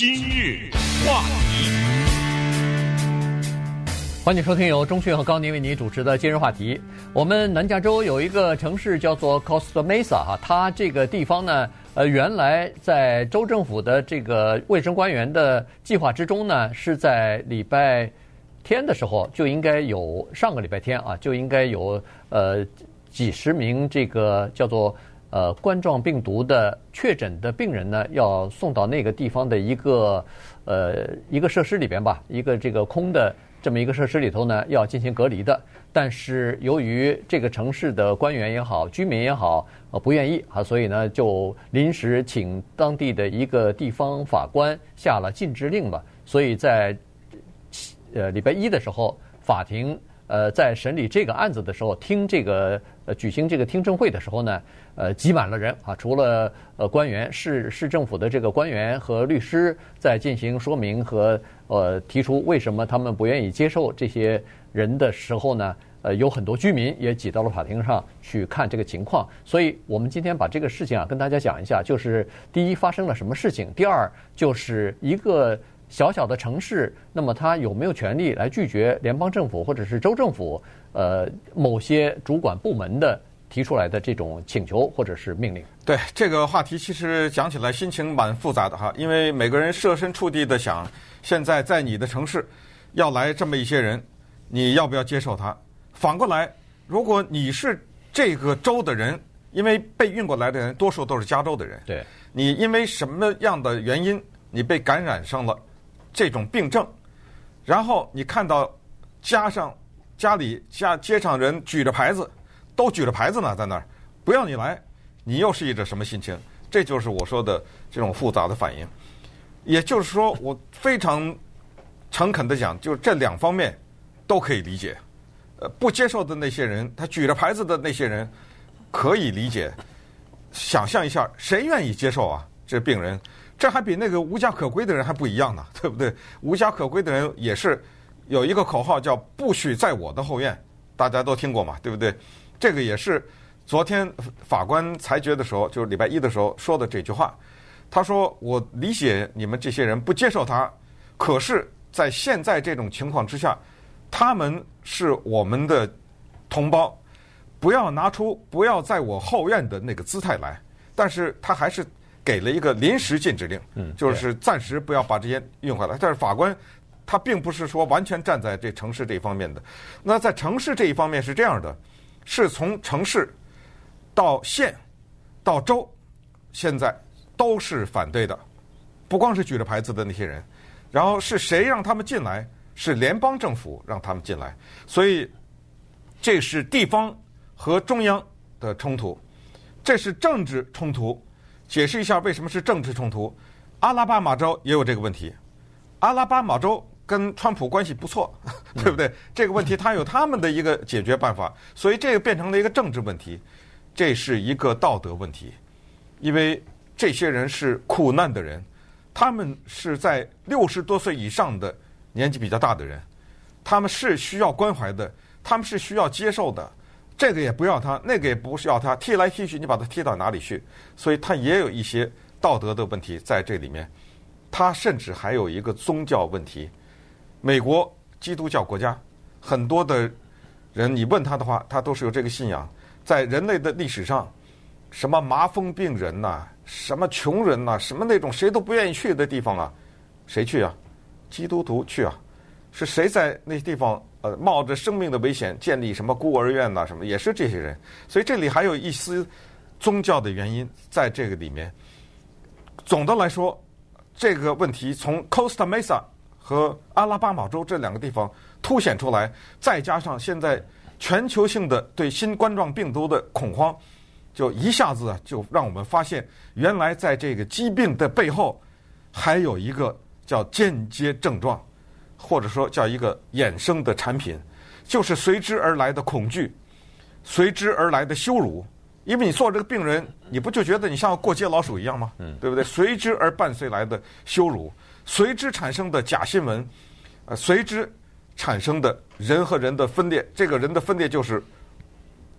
今日话题，欢迎收听由钟讯和高宁为你主持的今日话题。我们南加州有一个城市叫做 Costa Mesa 哈，它这个地方呢，呃，原来在州政府的这个卫生官员的计划之中呢，是在礼拜天的时候就应该有上个礼拜天啊，就应该有呃几十名这个叫做。呃，冠状病毒的确诊的病人呢，要送到那个地方的一个呃一个设施里边吧，一个这个空的这么一个设施里头呢，要进行隔离的。但是由于这个城市的官员也好，居民也好，呃不愿意啊，所以呢就临时请当地的一个地方法官下了禁制令吧。所以在呃礼拜一的时候，法庭。呃，在审理这个案子的时候，听这个举行这个听证会的时候呢，呃，挤满了人啊，除了呃官员、市市政府的这个官员和律师在进行说明和呃提出为什么他们不愿意接受这些人的时候呢，呃，有很多居民也挤到了法庭上去看这个情况。所以我们今天把这个事情啊跟大家讲一下，就是第一发生了什么事情，第二就是一个。小小的城市，那么他有没有权利来拒绝联邦政府或者是州政府呃某些主管部门的提出来的这种请求或者是命令？对这个话题，其实讲起来心情蛮复杂的哈，因为每个人设身处地的想，现在在你的城市要来这么一些人，你要不要接受他？反过来，如果你是这个州的人，因为被运过来的人多数都是加州的人，对，你因为什么样的原因你被感染上了？这种病症，然后你看到加上家里家街上人举着牌子，都举着牌子呢，在那儿不要你来，你又是一个什么心情？这就是我说的这种复杂的反应。也就是说，我非常诚恳的讲，就这两方面都可以理解。呃，不接受的那些人，他举着牌子的那些人可以理解。想象一下，谁愿意接受啊？这病人。这还比那个无家可归的人还不一样呢，对不对？无家可归的人也是有一个口号叫“不许在我的后院”，大家都听过嘛，对不对？这个也是昨天法官裁决的时候，就是礼拜一的时候说的这句话。他说：“我理解你们这些人不接受他，可是，在现在这种情况之下，他们是我们的同胞，不要拿出不要在我后院的那个姿态来。”但是他还是。给了一个临时禁止令，就是暂时不要把这些运回来。但是法官他并不是说完全站在这城市这一方面的。那在城市这一方面是这样的，是从城市到县到州，现在都是反对的。不光是举着牌子的那些人，然后是谁让他们进来？是联邦政府让他们进来。所以这是地方和中央的冲突，这是政治冲突。解释一下为什么是政治冲突。阿拉巴马州也有这个问题。阿拉巴马州跟川普关系不错，对不对？这个问题他有他们的一个解决办法，所以这个变成了一个政治问题。这是一个道德问题，因为这些人是苦难的人，他们是在六十多岁以上的年纪比较大的人，他们是需要关怀的，他们是需要接受的。这个也不要他，那个也不需要他，踢来踢去，你把他踢到哪里去？所以他也有一些道德的问题在这里面。他甚至还有一个宗教问题。美国基督教国家，很多的人你问他的话，他都是有这个信仰。在人类的历史上，什么麻风病人呐、什么穷人呐、什么那种谁都不愿意去的地方啊，谁去啊？基督徒去啊？是谁在那些地方？呃，冒着生命的危险建立什么孤儿院呐、什么也是这些人，所以这里还有一丝宗教的原因在这个里面。总的来说，这个问题从 Costa Mesa 和阿拉巴马州这两个地方凸显出来，再加上现在全球性的对新冠状病毒的恐慌，就一下子就让我们发现，原来在这个疾病的背后，还有一个叫间接症状。或者说叫一个衍生的产品，就是随之而来的恐惧，随之而来的羞辱。因为你做这个病人，你不就觉得你像过街老鼠一样吗？嗯，对不对？随之而伴随来的羞辱，随之产生的假新闻，呃，随之产生的人和人的分裂。这个人的分裂就是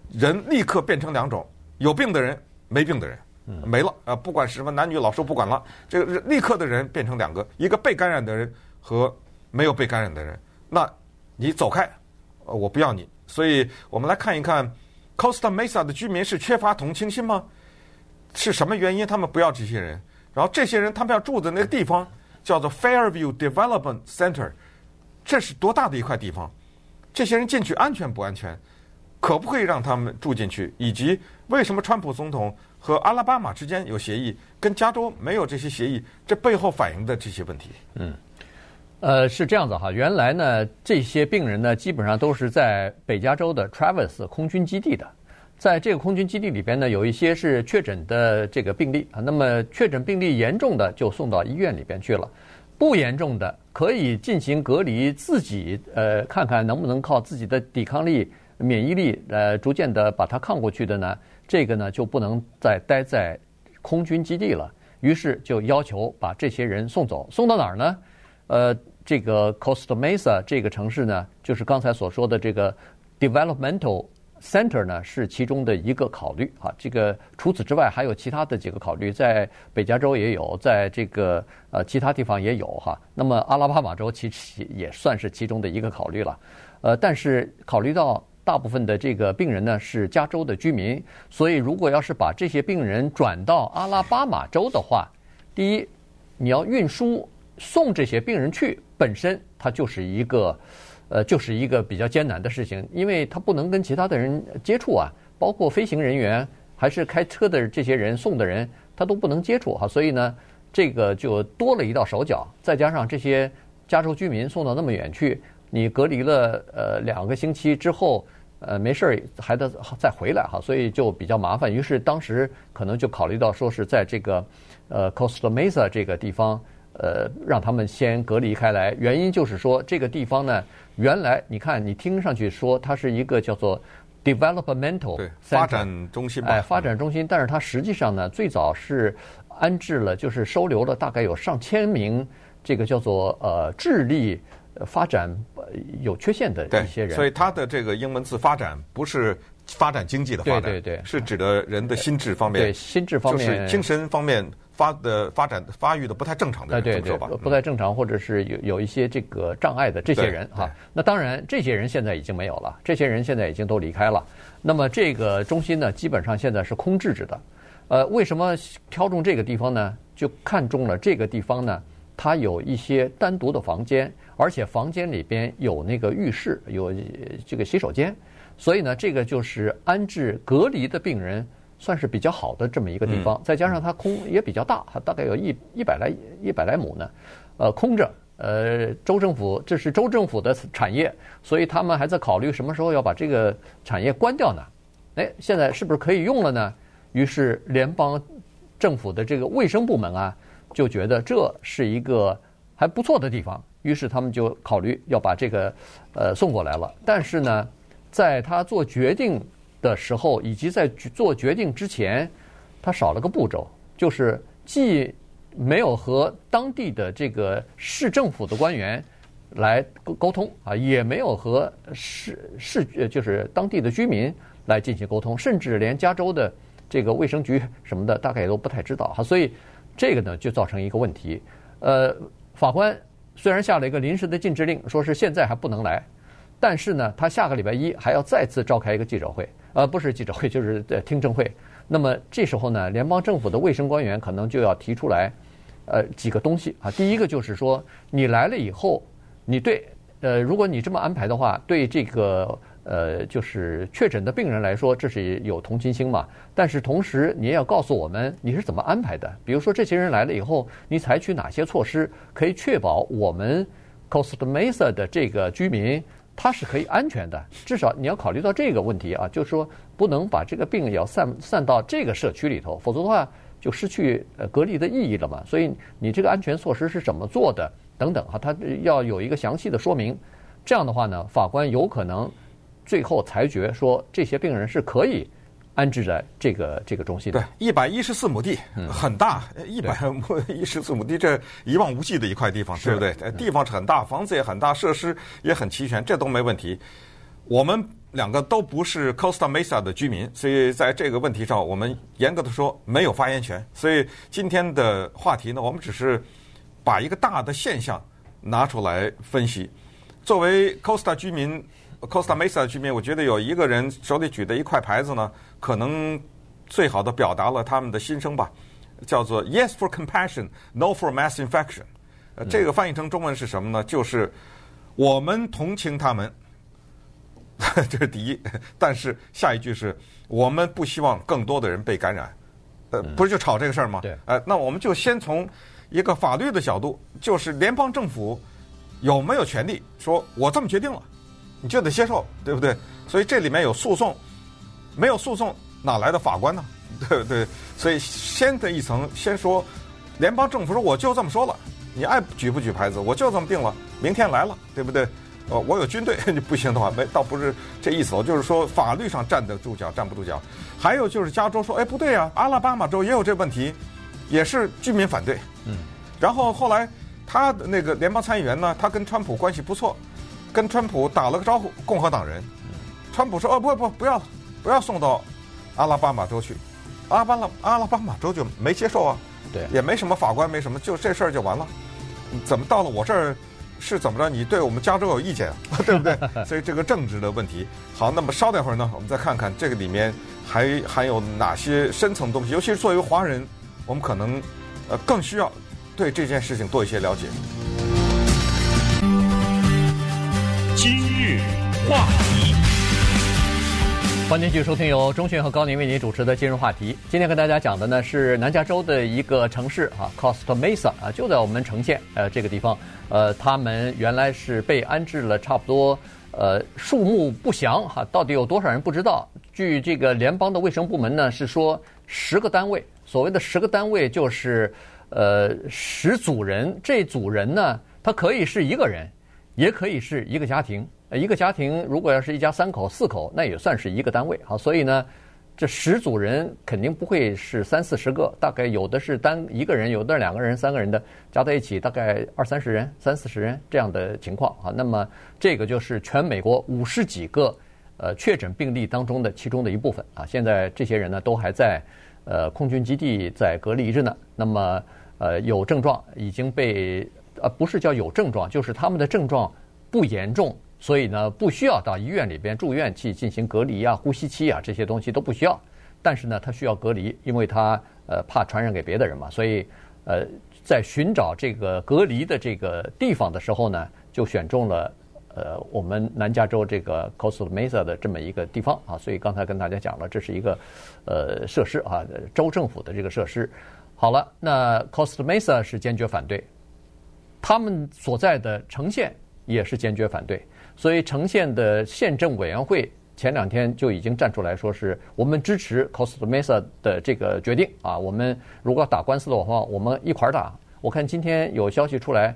人立刻变成两种：有病的人，没病的人。没了，呃，不管什么男女老少不管了，这个立刻的人变成两个，一个被感染的人和没有被感染的人，那你走开，呃，我不要你。所以我们来看一看，Costa Mesa 的居民是缺乏同情心吗？是什么原因他们不要这些人？然后这些人他们要住的那个地方叫做 Fairview Development Center，这是多大的一块地方？这些人进去安全不安全？可不可以让他们住进去？以及为什么川普总统和阿拉巴马之间有协议，跟加州没有这些协议？这背后反映的这些问题？嗯，呃，是这样子哈。原来呢，这些病人呢，基本上都是在北加州的 Travis 空军基地的。在这个空军基地里边呢，有一些是确诊的这个病例啊。那么确诊病例严重的就送到医院里边去了，不严重的可以进行隔离，自己呃看看能不能靠自己的抵抗力。免疫力呃逐渐的把它抗过去的呢，这个呢就不能再待在空军基地了。于是就要求把这些人送走，送到哪儿呢？呃，这个 Costa Mesa 这个城市呢，就是刚才所说的这个 Developmental Center 呢，是其中的一个考虑啊。这个除此之外还有其他的几个考虑，在北加州也有，在这个呃其他地方也有哈。那么阿拉巴马州其实也算是其中的一个考虑了。呃，但是考虑到大部分的这个病人呢是加州的居民，所以如果要是把这些病人转到阿拉巴马州的话，第一，你要运输送这些病人去，本身它就是一个，呃，就是一个比较艰难的事情，因为他不能跟其他的人接触啊，包括飞行人员还是开车的这些人送的人，他都不能接触哈，所以呢，这个就多了一道手脚，再加上这些加州居民送到那么远去。你隔离了呃两个星期之后，呃没事儿还得再回来哈，所以就比较麻烦。于是当时可能就考虑到说是在这个呃 Costa Mesa 这个地方，呃让他们先隔离开来。原因就是说这个地方呢，原来你看你听上去说它是一个叫做 developmental 对发展中心吧，哎发展中心，但是它实际上呢最早是安置了就是收留了大概有上千名这个叫做呃智力。发展有缺陷的一些人，所以他的这个英文字“发展”不是发展经济的发展，对对对，是指的人的心智方面，对心智方面，就是精神方面发的发展发育的不太正常的人，对对，不太正常或者是有有一些这个障碍的这些人哈。那当然，这些人现在已经没有了，这些人现在已经都离开了。那么这个中心呢，基本上现在是空置着的。呃，为什么挑中这个地方呢？就看中了这个地方呢？它有一些单独的房间，而且房间里边有那个浴室，有这个洗手间，所以呢，这个就是安置隔离的病人，算是比较好的这么一个地方。再加上它空也比较大，它大概有一一百来一百来亩呢，呃，空着。呃，州政府这是州政府的产业，所以他们还在考虑什么时候要把这个产业关掉呢？哎，现在是不是可以用了呢？于是联邦政府的这个卫生部门啊。就觉得这是一个还不错的地方，于是他们就考虑要把这个呃送过来了。但是呢，在他做决定的时候，以及在做决定之前，他少了个步骤，就是既没有和当地的这个市政府的官员来沟沟通啊，也没有和市市就是当地的居民来进行沟通，甚至连加州的这个卫生局什么的，大概也都不太知道哈，所以。这个呢，就造成一个问题，呃，法官虽然下了一个临时的禁制令，说是现在还不能来，但是呢，他下个礼拜一还要再次召开一个记者会，呃，不是记者会，就是呃听证会。那么这时候呢，联邦政府的卫生官员可能就要提出来，呃，几个东西啊。第一个就是说，你来了以后，你对，呃，如果你这么安排的话，对这个。呃，就是确诊的病人来说，这是有同情心嘛。但是同时，你也要告诉我们你是怎么安排的。比如说，这些人来了以后，你采取哪些措施，可以确保我们 Cost Mesa 的这个居民它是可以安全的。至少你要考虑到这个问题啊，就是说不能把这个病也要散散到这个社区里头，否则的话就失去呃隔离的意义了嘛。所以你这个安全措施是怎么做的等等哈，它要有一个详细的说明。这样的话呢，法官有可能。最后裁决说，这些病人是可以安置在这个这个中心。对，一百一十四亩地，很大，一百一十四亩地，这一望无际的一块地方，对不对？地方是很大，房子也很大，设施也很齐全，这都没问题。我们两个都不是 Costa Mesa 的居民，所以在这个问题上，我们严格的说没有发言权。所以今天的话题呢，我们只是把一个大的现象拿出来分析。作为 Costa 居民，Costa Mesa 的居民，我觉得有一个人手里举的一块牌子呢，可能最好的表达了他们的心声吧，叫做 “Yes for compassion, No for mass infection”。呃，这个翻译成中文是什么呢？就是我们同情他们，这是第一。但是下一句是我们不希望更多的人被感染。呃，不是就吵这个事儿吗？对。呃，那我们就先从一个法律的角度，就是联邦政府。有没有权利说“我这么决定了，你就得接受”，对不对？所以这里面有诉讼，没有诉讼哪来的法官呢？对不对？所以先的一层，先说联邦政府说我就这么说了，你爱举不举牌子，我就这么定了，明天来了，对不对？呃，我有军队，你不行的话，没倒不是这意思，我就是说法律上站得住脚，站不住脚。还有就是加州说，哎，不对啊，阿拉巴马州也有这问题，也是居民反对，嗯，然后后来。他的那个联邦参议员呢，他跟川普关系不错，跟川普打了个招呼，共和党人。川普说：“哦，不不，不要，不要送到阿拉巴马州去，阿巴拉阿拉巴马州就没接受啊，对，也没什么法官，没什么，就这事儿就完了。怎么到了我这儿是怎么着？你对我们加州有意见啊，对不对？所以这个政治的问题。好，那么稍等会儿呢，我们再看看这个里面还含有哪些深层东西，尤其是作为华人，我们可能呃更需要。”对这件事情多一些了解。今日话题，欢迎继续收听由钟迅和高宁为您主持的今日话题。今天跟大家讲的呢是南加州的一个城市啊，Costa Mesa 啊，就在我们城县呃这个地方。呃，他们原来是被安置了差不多呃数目不详哈，到底有多少人不知道。据这个联邦的卫生部门呢是说十个单位，所谓的十个单位就是。呃，十组人，这组人呢，他可以是一个人，也可以是一个家庭。一个家庭如果要是一家三口、四口，那也算是一个单位。好，所以呢，这十组人肯定不会是三四十个，大概有的是单一个人，有的两个人、三个人的，加在一起大概二三十人、三四十人这样的情况啊。那么这个就是全美国五十几个呃确诊病例当中的其中的一部分啊。现在这些人呢都还在呃空军基地在隔离着呢。那么呃，有症状已经被呃，不是叫有症状，就是他们的症状不严重，所以呢，不需要到医院里边住院去进行隔离啊、呼吸器啊这些东西都不需要。但是呢，他需要隔离，因为他呃怕传染给别的人嘛，所以呃，在寻找这个隔离的这个地方的时候呢，就选中了呃我们南加州这个 Costa Mesa 的这么一个地方啊。所以刚才跟大家讲了，这是一个呃设施啊，州政府的这个设施。好了，那 Costa Mesa 是坚决反对，他们所在的城县也是坚决反对，所以城县的县政委员会前两天就已经站出来说，是我们支持 Costa Mesa 的这个决定啊。我们如果要打官司的话，我们一块儿打。我看今天有消息出来，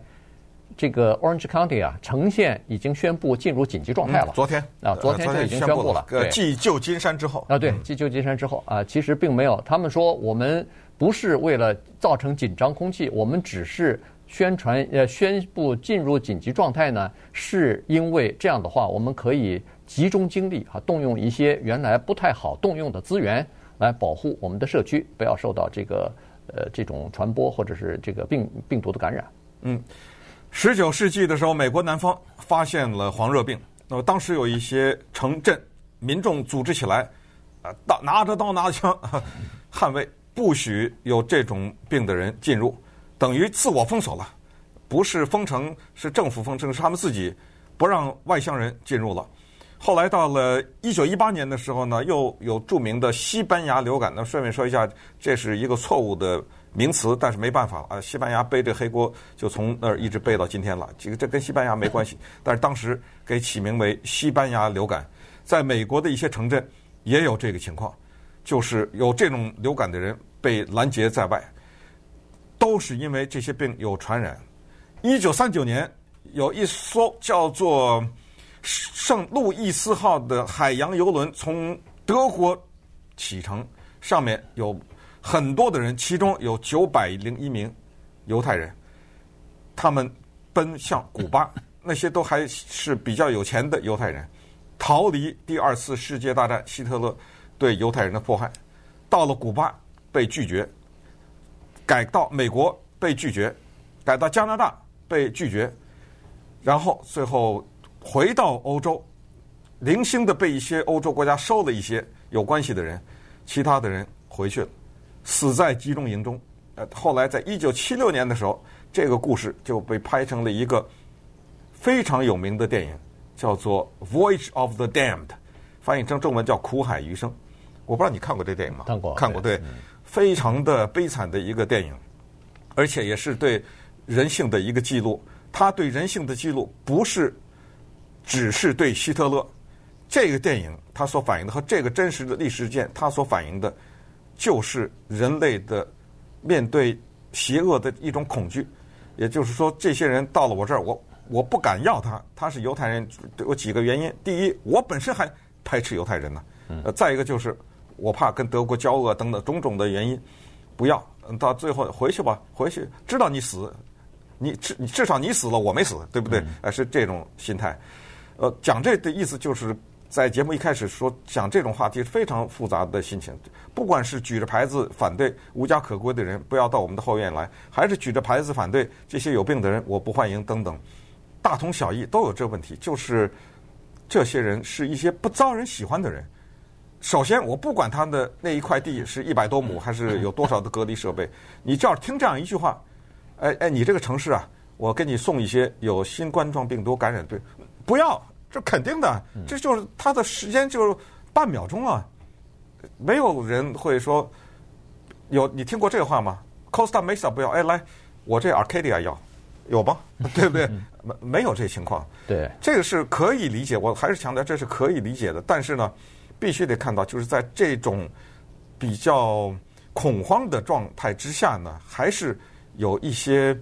这个 Orange County 啊，城县已经宣布进入紧急状态了。嗯、昨天啊，昨天就已经宣布了。呃，继旧金山之后啊，对，继旧金山之后啊，其实并没有，他们说我们。不是为了造成紧张空气，我们只是宣传呃宣布进入紧急状态呢，是因为这样的话，我们可以集中精力啊，动用一些原来不太好动用的资源来保护我们的社区，不要受到这个呃这种传播或者是这个病病毒的感染。嗯，十九世纪的时候，美国南方发现了黄热病，那么当时有一些城镇民众组织起来，啊，刀拿着刀拿着枪 捍卫。不许有这种病的人进入，等于自我封锁了。不是封城，是政府封城，是他们自己不让外乡人进入了。后来到了一九一八年的时候呢，又有著名的西班牙流感。那顺便说一下，这是一个错误的名词，但是没办法啊，西班牙背这黑锅，就从那儿一直背到今天了。这个这跟西班牙没关系，但是当时给起名为西班牙流感。在美国的一些城镇也有这个情况。就是有这种流感的人被拦截在外，都是因为这些病有传染。一九三九年，有一艘叫做“圣路易斯号”的海洋游轮从德国启程，上面有很多的人，其中有九百零一名犹太人，他们奔向古巴，那些都还是比较有钱的犹太人。逃离第二次世界大战希特勒对犹太人的迫害，到了古巴被拒绝，改到美国被拒绝，改到加拿大被拒绝，然后最后回到欧洲，零星的被一些欧洲国家收了一些有关系的人，其他的人回去了，死在集中营中。呃，后来在一九七六年的时候，这个故事就被拍成了一个非常有名的电影，叫做《Voyage of the Damned》，翻译成中文叫《苦海余生》。我不知道你看过这电影吗？看过，看过，对，嗯、非常的悲惨的一个电影，而且也是对人性的一个记录。他对人性的记录不是只是对希特勒，这个电影它所反映的和这个真实的历史事件，它所反映的，就是人类的。面对邪恶的一种恐惧，也就是说，这些人到了我这儿，我我不敢要他。他是犹太人，有几个原因：第一，我本身还排斥犹太人呢；呃，再一个就是我怕跟德国交恶等等种种的原因，不要。到最后回去吧，回去知道你死，你至你至少你死了，我没死，对不对？呃，是这种心态。呃，讲这的意思就是。在节目一开始说讲这种话题是非常复杂的心情，不管是举着牌子反对无家可归的人不要到我们的后院来，还是举着牌子反对这些有病的人我不欢迎等等，大同小异都有这问题，就是这些人是一些不招人喜欢的人。首先，我不管他的那一块地是一百多亩还是有多少的隔离设备，你只要听这样一句话，哎哎，你这个城市啊，我给你送一些有新冠状病毒感染的，不要。这肯定的，这就是他的时间就是半秒钟啊，没有人会说有你听过这个话吗？Costa Mesa 不要，哎来，我这 Arcadia 要，有吗？对不对？没没有这情况。对，这个是可以理解，我还是强调这是可以理解的。但是呢，必须得看到，就是在这种比较恐慌的状态之下呢，还是有一些。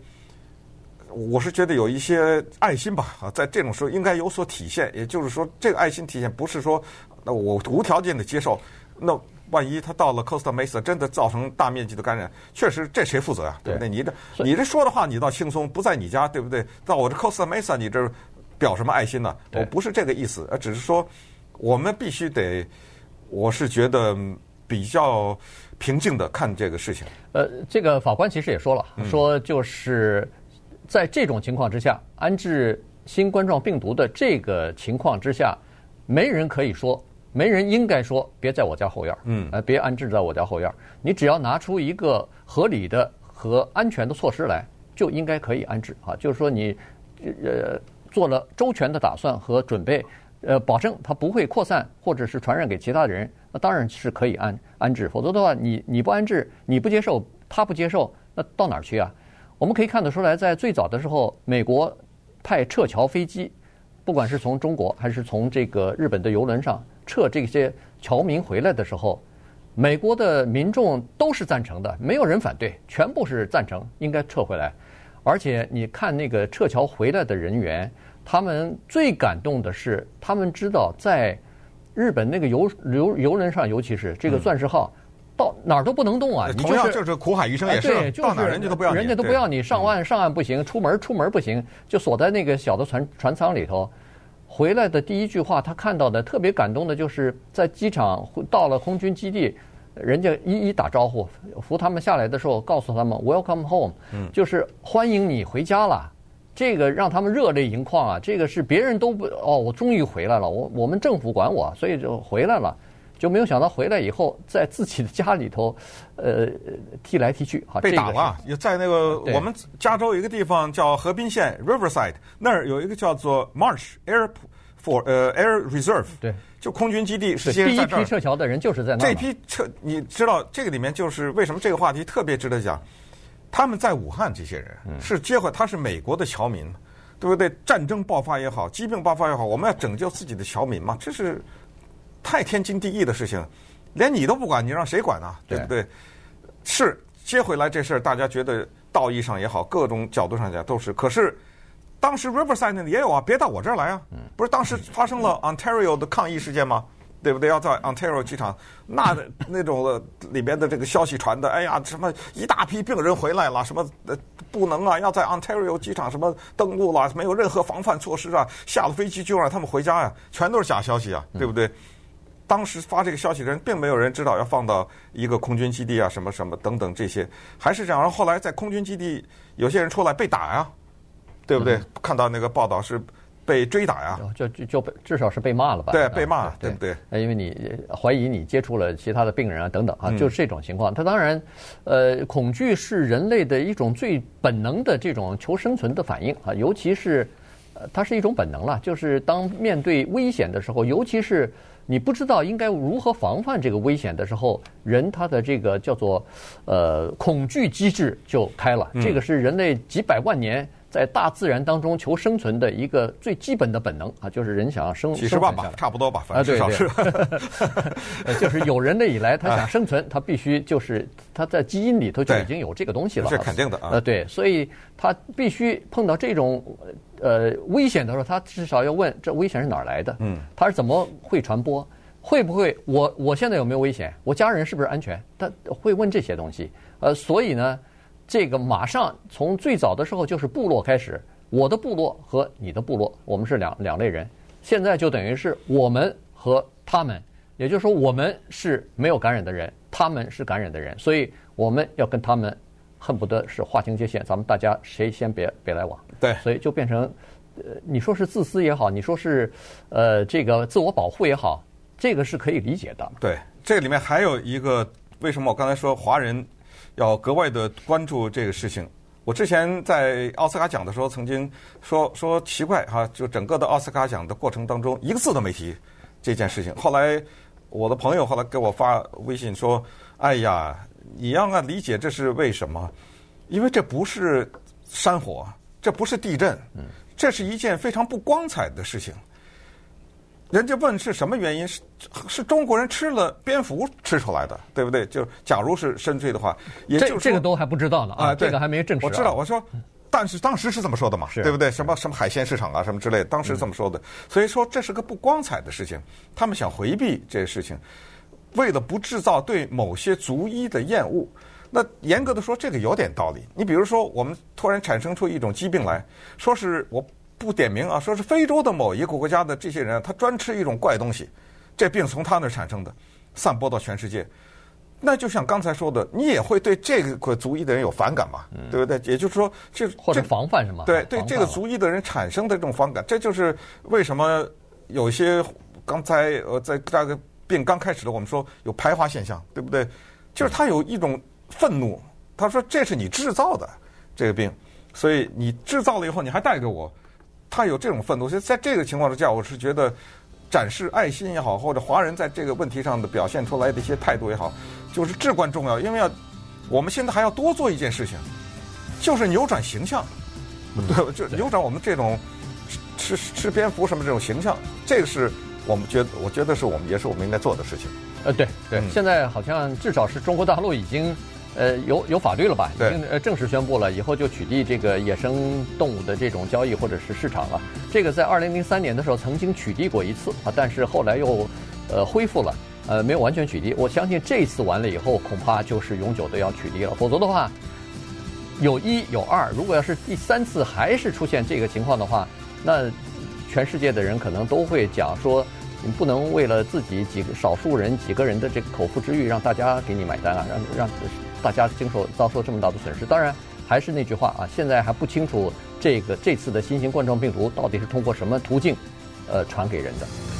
我是觉得有一些爱心吧，啊，在这种时候应该有所体现。也就是说，这个爱心体现不是说，那我无条件的接受。那万一他到了 Costa Mesa 真的造成大面积的感染，确实这谁负责啊？对不对？你这你这说的话，你倒轻松，不在你家，对不对？到我这 Costa Mesa，你这表什么爱心呢？我不是这个意思，呃只是说我们必须得，我是觉得比较平静的看这个事情。呃，这个法官其实也说了，说就是。在这种情况之下，安置新冠状病毒的这个情况之下，没人可以说，没人应该说，别在我家后院儿，嗯，呃，别安置在我家后院儿。你只要拿出一个合理的和安全的措施来，就应该可以安置啊。就是说你，呃，做了周全的打算和准备，呃，保证它不会扩散或者是传染给其他人，那当然是可以安安置。否则的话，你你不安置，你不接受，他不接受，那到哪儿去啊？我们可以看得出来，在最早的时候，美国派撤侨飞机，不管是从中国还是从这个日本的游轮上撤这些侨民回来的时候，美国的民众都是赞成的，没有人反对，全部是赞成应该撤回来。而且你看那个撤侨回来的人员，他们最感动的是，他们知道在日本那个游游游轮上，尤其是这个钻石号。到哪儿都不能动啊！同样就是苦海余生也是，对，就是到哪儿人家都不要你，人家都不要你上岸，上岸不行，出门出门不行，就锁在那个小的船船舱里头。回来的第一句话，他看到的特别感动的，就是在机场到了空军基地，人家一一打招呼，扶他们下来的时候，告诉他们 “Welcome home”，就是欢迎你回家了。这个让他们热泪盈眶啊！这个是别人都不哦，我终于回来了，我我们政府管我，所以就回来了。就没有想到回来以后，在自己的家里头，呃，踢来踢去，哈，被打了。也在那个我们加州有一个地方叫河滨县 Riverside，那儿有一个叫做 Marsh Air For 呃 Air Reserve，对，就空军基地。是第一批撤侨的人就是在那儿。这批撤，你知道这个里面就是为什么这个话题特别值得讲？他们在武汉这些人是接回，他是美国的侨民，对不对？战争爆发也好，疾病爆发也好，我们要拯救自己的侨民嘛，这是。太天经地义的事情，连你都不管，你让谁管呢？对不对？是接回来这事儿，大家觉得道义上也好，各种角度上讲都是。可是当时 Riverside 也有啊，别到我这儿来啊！不是当时发生了 Ontario 的抗议事件吗？对不对？要在 Ontario 机场，那 那种的里边的这个消息传的，哎呀，什么一大批病人回来了，什么呃不能啊，要在 Ontario 机场什么登陆了，没有任何防范措施啊，下了飞机就让他们回家呀，全都是假消息啊，对不对？当时发这个消息的人，并没有人知道要放到一个空军基地啊，什么什么等等这些，还是这样。然后后来在空军基地，有些人出来被打呀，对不对？看到那个报道是。被追打呀，就就就被至少是被骂了吧？对，被骂，对不对？因为你怀疑你接触了其他的病人啊，等等啊，就是这种情况。他当然，呃，恐惧是人类的一种最本能的这种求生存的反应啊，尤其是，呃，它是一种本能了。就是当面对危险的时候，尤其是你不知道应该如何防范这个危险的时候，人他的这个叫做呃恐惧机制就开了。这个是人类几百万年。在大自然当中求生存的一个最基本的本能啊，就是人想要生几十万吧，差不多吧，反正至少是，就是有人类以来，他想生存，他必须就是他在基因里头就已经有这个东西了，是肯定的啊。呃，对，所以他必须碰到这种呃危险的时候，他至少要问这危险是哪儿来的？嗯，他是怎么会传播？会不会我我现在有没有危险？我家人是不是安全？他会问这些东西。呃，所以呢。这个马上从最早的时候就是部落开始，我的部落和你的部落，我们是两两类人。现在就等于是我们和他们，也就是说我们是没有感染的人，他们是感染的人，所以我们要跟他们恨不得是划清界限，咱们大家谁先别别来往。对，所以就变成，呃，你说是自私也好，你说是呃这个自我保护也好，这个是可以理解的。对，这里面还有一个为什么我刚才说华人。要格外的关注这个事情。我之前在奥斯卡奖的时候曾经说说奇怪哈，就整个的奥斯卡奖的过程当中一个字都没提这件事情。后来我的朋友后来给我发微信说：“哎呀，你要啊理解这是为什么？因为这不是山火，这不是地震，这是一件非常不光彩的事情。”人家问是什么原因？是是中国人吃了蝙蝠吃出来的，对不对？就假如是深圳的话，也就是这个都还不知道呢啊，这个还没证实。我知道，我说，但是当时是这么说的嘛，对不对？什么什么海鲜市场啊，什么之类的，当时这么说的。所以说这是个不光彩的事情，他们想回避这些事情，为了不制造对某些族裔的厌恶。那严格的说，这个有点道理。你比如说，我们突然产生出一种疾病来，说是我。不点名啊，说是非洲的某一个国家的这些人，他专吃一种怪东西，这病从他那儿产生的，散播到全世界。那就像刚才说的，你也会对这个族裔的人有反感嘛，对不对？也就是说，这或者防范什么？对对，这个族裔的人产生的这种反感，这就是为什么有些刚才呃在大概病刚开始的，我们说有排华现象，对不对？就是他有一种愤怒，他说这是你制造的这个病，所以你制造了以后你还带给我。他有这种愤怒，所以在这个情况之下，我是觉得展示爱心也好，或者华人在这个问题上的表现出来的一些态度也好，就是至关重要。因为要我们现在还要多做一件事情，就是扭转形象，对，就扭转我们这种吃吃吃蝙蝠什么这种形象，这个是我们觉得，我觉得是我们也是我们应该做的事情。呃，对对，现在好像至少是中国大陆已经。呃，有有法律了吧？已经呃正式宣布了，以后就取缔这个野生动物的这种交易或者是市场了。这个在二零零三年的时候曾经取缔过一次啊，但是后来又呃恢复了，呃没有完全取缔。我相信这次完了以后，恐怕就是永久的要取缔了。否则的话，有一有二，如果要是第三次还是出现这个情况的话，那全世界的人可能都会讲说，你不能为了自己几个少数人几个人的这个口腹之欲，让大家给你买单啊，让让。大家经受遭受这么大的损失，当然还是那句话啊，现在还不清楚这个这次的新型冠状病毒到底是通过什么途径，呃，传给人的。